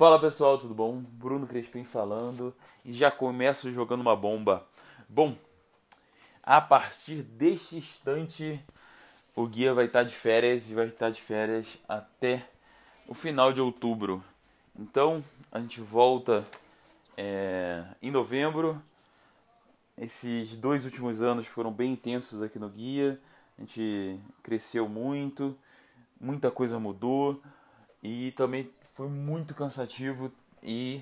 Fala pessoal, tudo bom? Bruno Crespim falando e já começo jogando uma bomba. Bom, a partir deste instante o guia vai estar de férias e vai estar de férias até o final de outubro. Então a gente volta é, em novembro. Esses dois últimos anos foram bem intensos aqui no guia. A gente cresceu muito, muita coisa mudou e também foi muito cansativo e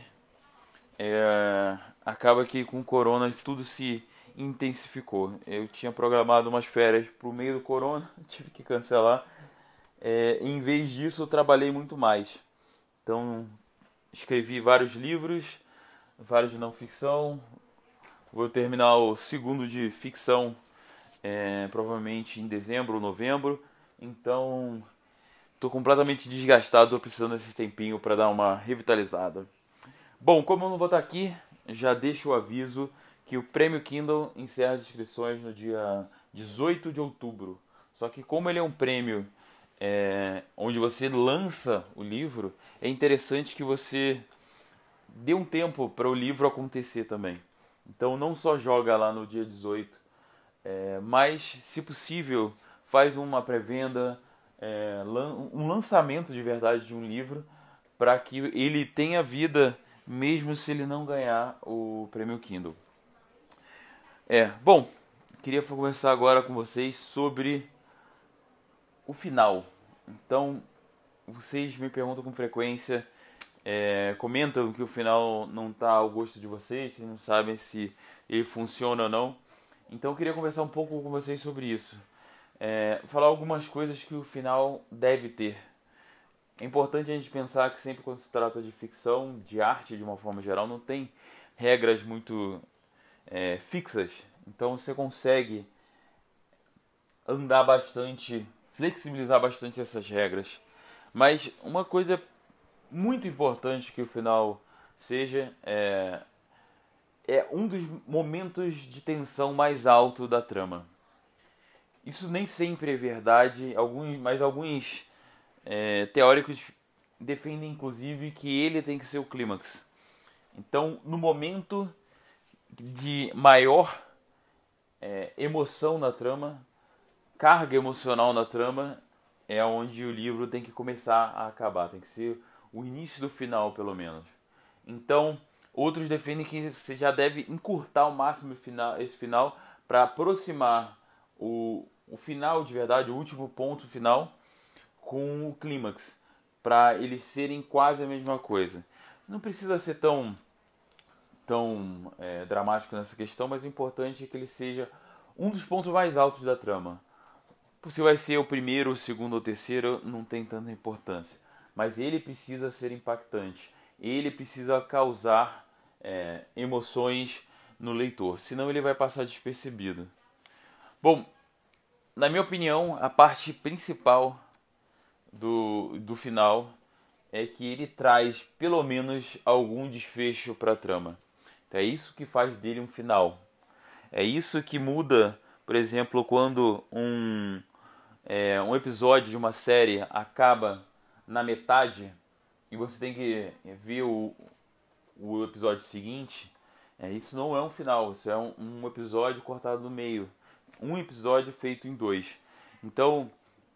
é, acaba que com o corona tudo se intensificou. Eu tinha programado umas férias para o meio do corona, tive que cancelar. É, em vez disso, eu trabalhei muito mais. Então, escrevi vários livros, vários de não ficção. Vou terminar o segundo de ficção é, provavelmente em dezembro ou novembro. Então, estou completamente desgastado, estou precisando desse tempinho para dar uma revitalizada. Bom, como eu não vou estar aqui, já deixo o aviso que o Prêmio Kindle encerra as inscrições no dia 18 de outubro. Só que como ele é um prêmio é, onde você lança o livro, é interessante que você dê um tempo para o livro acontecer também. Então não só joga lá no dia 18, é, mas se possível faz uma pré-venda, é, um lançamento de verdade de um livro para que ele tenha vida mesmo se ele não ganhar o prêmio Kindle. É, bom, queria conversar agora com vocês sobre o final. Então, vocês me perguntam com frequência, é, comentam que o final não está ao gosto de vocês, vocês não sabem se ele funciona ou não. Então, eu queria conversar um pouco com vocês sobre isso. É, falar algumas coisas que o final deve ter. É importante a gente pensar que sempre quando se trata de ficção, de arte de uma forma geral, não tem regras muito é, fixas. Então você consegue andar bastante, flexibilizar bastante essas regras. Mas uma coisa muito importante que o final seja é, é um dos momentos de tensão mais alto da trama. Isso nem sempre é verdade, alguns, mas alguns é, teóricos defendem inclusive que ele tem que ser o clímax. Então, no momento de maior é, emoção na trama, carga emocional na trama, é onde o livro tem que começar a acabar, tem que ser o início do final, pelo menos. Então, outros defendem que você já deve encurtar ao máximo esse final para aproximar o, o final de verdade, o último ponto final, com o clímax, para eles serem quase a mesma coisa. Não precisa ser tão tão é, dramático nessa questão, mas o importante é que ele seja um dos pontos mais altos da trama. Se vai ser o primeiro, o segundo ou o terceiro, não tem tanta importância. Mas ele precisa ser impactante. Ele precisa causar é, emoções no leitor, senão ele vai passar despercebido. Bom, na minha opinião, a parte principal do, do final é que ele traz pelo menos algum desfecho para a trama. É isso que faz dele um final. É isso que muda, por exemplo, quando um, é, um episódio de uma série acaba na metade e você tem que ver o, o episódio seguinte. É, isso não é um final, isso é um, um episódio cortado no meio. Um episódio feito em dois. Então,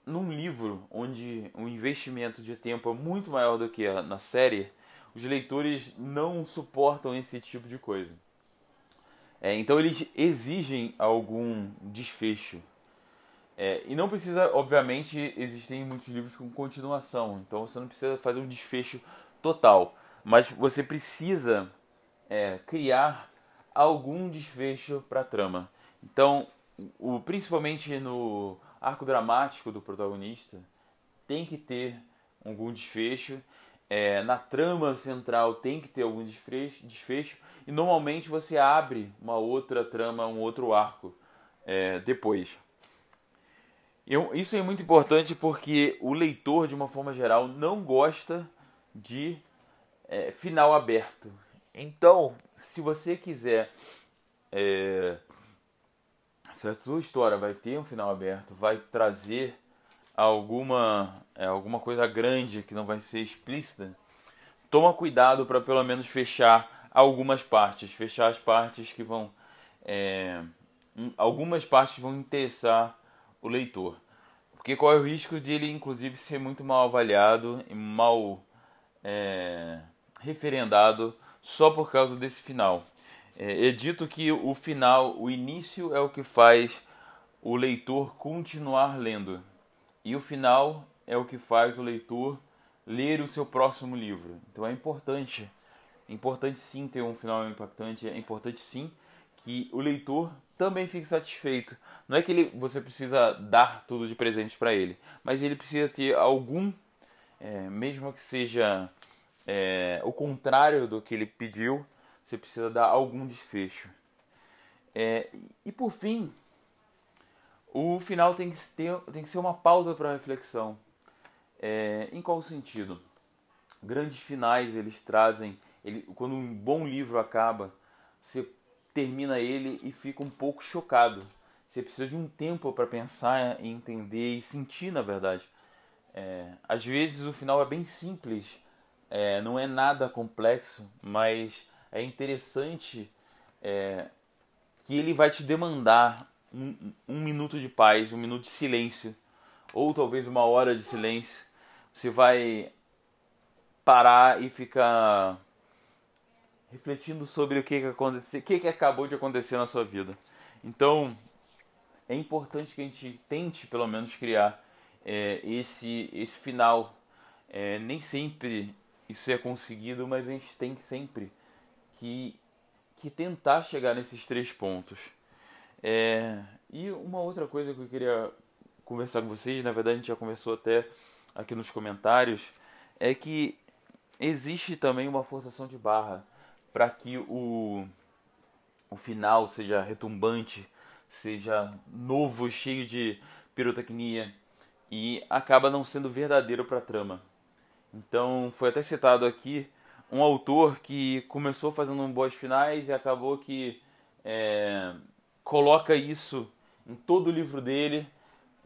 num livro onde o investimento de tempo é muito maior do que na série, os leitores não suportam esse tipo de coisa. É, então eles exigem algum desfecho. É, e não precisa, obviamente, existem muitos livros com continuação, então você não precisa fazer um desfecho total, mas você precisa é, criar algum desfecho para a trama. Então, o, principalmente no arco dramático do protagonista, tem que ter algum desfecho é, na trama central tem que ter algum desfecho, desfecho e normalmente você abre uma outra trama, um outro arco é, depois. Eu, isso é muito importante porque o leitor, de uma forma geral, não gosta de é, final aberto. Então, se você quiser. É, se a sua história vai ter um final aberto, vai trazer alguma, é, alguma coisa grande que não vai ser explícita, toma cuidado para pelo menos fechar algumas partes, fechar as partes que vão. É, algumas partes vão interessar o leitor. Porque corre o risco de ele, inclusive, ser muito mal avaliado e mal é, referendado só por causa desse final. É, é dito que o final, o início é o que faz o leitor continuar lendo. E o final é o que faz o leitor ler o seu próximo livro. Então é importante, é importante sim ter um final impactante, é importante sim que o leitor também fique satisfeito. Não é que ele, você precisa dar tudo de presente para ele, mas ele precisa ter algum, é, mesmo que seja é, o contrário do que ele pediu, você precisa dar algum desfecho. É, e por fim, o final tem que, ter, tem que ser uma pausa para reflexão. É, em qual sentido? Grandes finais eles trazem. Ele, quando um bom livro acaba, você termina ele e fica um pouco chocado. Você precisa de um tempo para pensar, entender e sentir, na verdade. É, às vezes o final é bem simples, é, não é nada complexo, mas é interessante é, que ele vai te demandar um, um minuto de paz, um minuto de silêncio, ou talvez uma hora de silêncio. Você vai parar e ficar refletindo sobre o que, que aconteceu, o que, que acabou de acontecer na sua vida. Então, é importante que a gente tente, pelo menos, criar é, esse, esse final. É, nem sempre isso é conseguido, mas a gente tem sempre que, que tentar chegar nesses três pontos. É, e uma outra coisa que eu queria conversar com vocês, na verdade a gente já conversou até aqui nos comentários, é que existe também uma forçação de barra para que o, o final seja retumbante, seja novo, cheio de pirotecnia e acaba não sendo verdadeiro para a trama. Então foi até citado aqui um autor que começou fazendo um boss finais e acabou que é, coloca isso em todo o livro dele,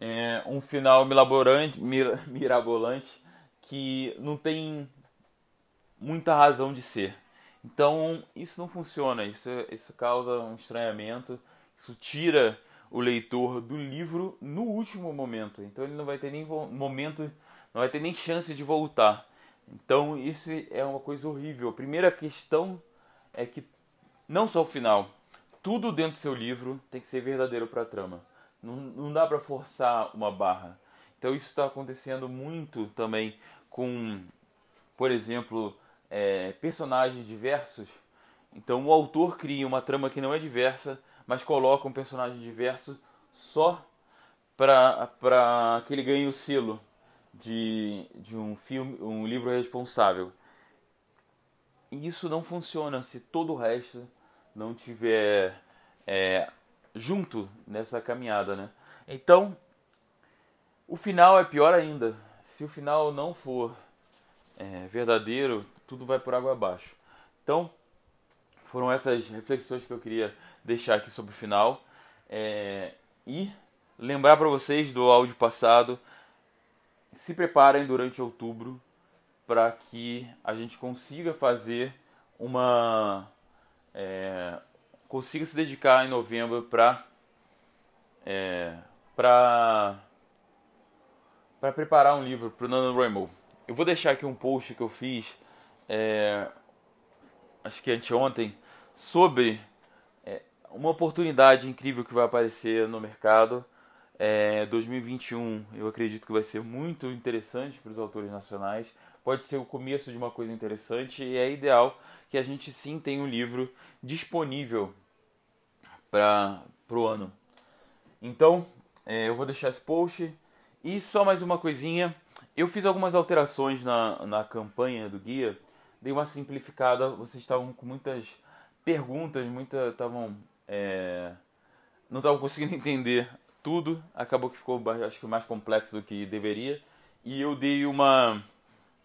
é, um final mirabolante, mir, mirabolante que não tem muita razão de ser. Então isso não funciona, isso, isso causa um estranhamento, isso tira o leitor do livro no último momento. Então ele não vai ter nem momento, não vai ter nem chance de voltar. Então isso é uma coisa horrível. A primeira questão é que não só o final, tudo dentro do seu livro tem que ser verdadeiro para a trama. Não, não dá para forçar uma barra. Então isso está acontecendo muito também com, por exemplo, é, personagens diversos. Então o autor cria uma trama que não é diversa, mas coloca um personagem diverso só para que ele ganhe o selo de, de um filme, um livro responsável. E isso não funciona se todo o resto não tiver é, junto nessa caminhada, né? Então, o final é pior ainda. Se o final não for é, verdadeiro, tudo vai por água abaixo. Então, foram essas reflexões que eu queria deixar aqui sobre o final. É, e lembrar para vocês do áudio passado. Se preparem durante outubro para que a gente consiga fazer uma, é, consiga se dedicar em novembro para é, para para preparar um livro para o NaNoWriMo. Eu vou deixar aqui um post que eu fiz, é, acho que anteontem, sobre é, uma oportunidade incrível que vai aparecer no mercado. É, 2021 eu acredito que vai ser muito interessante para os autores nacionais. Pode ser o começo de uma coisa interessante e é ideal que a gente sim tenha um livro disponível para o ano. Então, é, eu vou deixar esse post. E só mais uma coisinha. Eu fiz algumas alterações na, na campanha do guia. Dei uma simplificada. Vocês estavam com muitas perguntas, muita estavam é, não estavam conseguindo entender tudo. Acabou que ficou acho que mais complexo do que deveria. E eu dei uma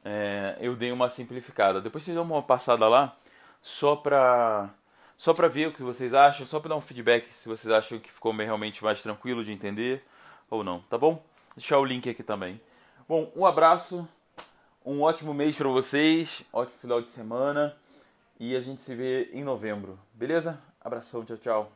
é, eu dei uma simplificada. Depois vocês dão uma passada lá só para só para ver o que vocês acham, só para dar um feedback se vocês acham que ficou realmente mais tranquilo de entender ou não, tá bom? Deixar o link aqui também. Bom, um abraço, Um ótimo mês para vocês, ótimo final de semana e a gente se vê em novembro, beleza? Abração, tchau, tchau.